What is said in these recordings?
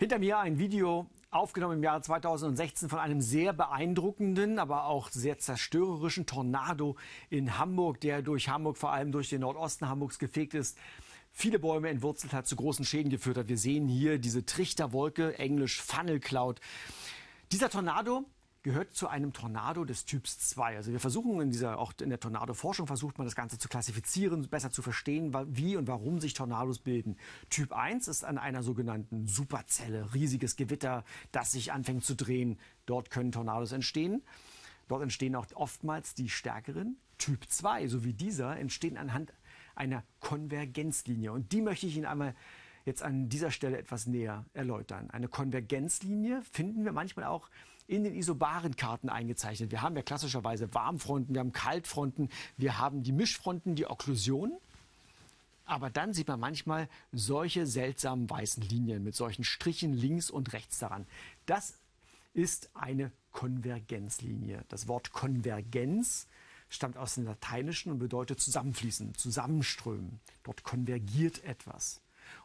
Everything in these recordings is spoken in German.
Hinter mir ein Video aufgenommen im Jahre 2016 von einem sehr beeindruckenden, aber auch sehr zerstörerischen Tornado in Hamburg, der durch Hamburg, vor allem durch den Nordosten Hamburgs gefegt ist. Viele Bäume entwurzelt hat, zu großen Schäden geführt hat. Wir sehen hier diese Trichterwolke, englisch Funnel Cloud. Dieser Tornado gehört zu einem Tornado des Typs 2. Also wir versuchen in dieser, auch in der Tornado-Forschung versucht man das Ganze zu klassifizieren, besser zu verstehen, wie und warum sich Tornados bilden. Typ 1 ist an einer sogenannten Superzelle, riesiges Gewitter, das sich anfängt zu drehen. Dort können Tornados entstehen. Dort entstehen auch oftmals die stärkeren. Typ 2, so wie dieser, entstehen anhand einer Konvergenzlinie. Und die möchte ich Ihnen einmal jetzt an dieser Stelle etwas näher erläutern. Eine Konvergenzlinie finden wir manchmal auch in den Isobaren-Karten eingezeichnet. Wir haben ja klassischerweise Warmfronten, wir haben Kaltfronten, wir haben die Mischfronten, die Okklusion. Aber dann sieht man manchmal solche seltsamen weißen Linien mit solchen Strichen links und rechts daran. Das ist eine Konvergenzlinie. Das Wort Konvergenz stammt aus dem Lateinischen und bedeutet zusammenfließen, zusammenströmen. Dort konvergiert etwas.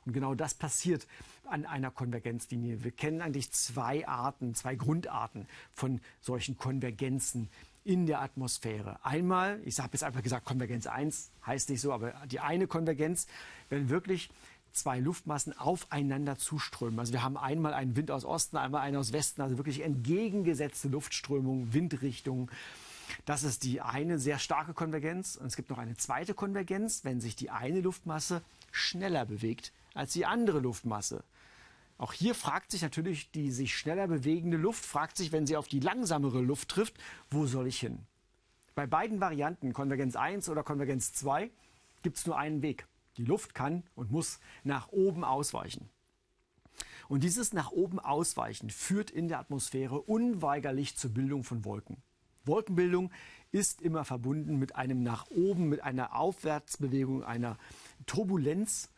Und genau das passiert an einer Konvergenzlinie. Wir kennen eigentlich zwei Arten, zwei Grundarten von solchen Konvergenzen in der Atmosphäre. Einmal, ich habe jetzt einfach gesagt, Konvergenz 1 heißt nicht so, aber die eine Konvergenz, wenn wirklich zwei Luftmassen aufeinander zuströmen. Also wir haben einmal einen Wind aus Osten, einmal einen aus Westen, also wirklich entgegengesetzte Luftströmungen, Windrichtungen. Das ist die eine sehr starke Konvergenz. Und es gibt noch eine zweite Konvergenz, wenn sich die eine Luftmasse schneller bewegt als die andere Luftmasse. Auch hier fragt sich natürlich die sich schneller bewegende Luft, fragt sich, wenn sie auf die langsamere Luft trifft, wo soll ich hin? Bei beiden Varianten, Konvergenz 1 oder Konvergenz 2, gibt es nur einen Weg. Die Luft kann und muss nach oben ausweichen. Und dieses nach oben ausweichen führt in der Atmosphäre unweigerlich zur Bildung von Wolken. Wolkenbildung ist immer verbunden mit einem nach oben, mit einer Aufwärtsbewegung, einer Turbulenz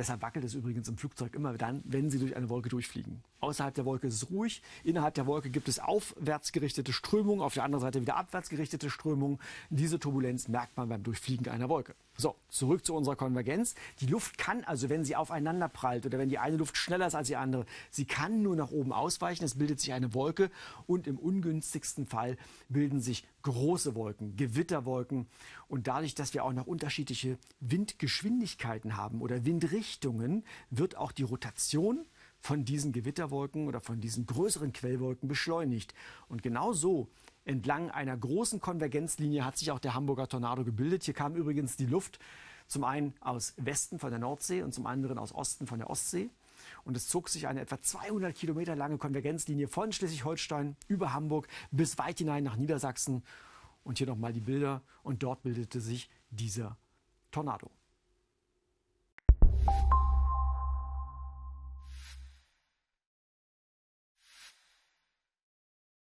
Deshalb wackelt es übrigens im Flugzeug immer dann, wenn Sie durch eine Wolke durchfliegen. Außerhalb der Wolke ist es ruhig. Innerhalb der Wolke gibt es aufwärts gerichtete Strömungen, auf der anderen Seite wieder abwärts gerichtete Strömungen. Diese Turbulenz merkt man beim Durchfliegen einer Wolke. So, zurück zu unserer Konvergenz. Die Luft kann also, wenn sie aufeinander prallt oder wenn die eine Luft schneller ist als die andere, sie kann nur nach oben ausweichen. Es bildet sich eine Wolke und im ungünstigsten Fall bilden sich große Wolken, Gewitterwolken. Und dadurch, dass wir auch noch unterschiedliche Windgeschwindigkeiten haben oder Windrichtungen, wird auch die Rotation von diesen Gewitterwolken oder von diesen größeren Quellwolken beschleunigt. Und genau so entlang einer großen Konvergenzlinie hat sich auch der Hamburger Tornado gebildet. Hier kam übrigens die Luft zum einen aus Westen von der Nordsee und zum anderen aus Osten von der Ostsee. Und es zog sich eine etwa 200 Kilometer lange Konvergenzlinie von Schleswig-Holstein über Hamburg bis weit hinein nach Niedersachsen. Und hier nochmal die Bilder. Und dort bildete sich dieser Tornado.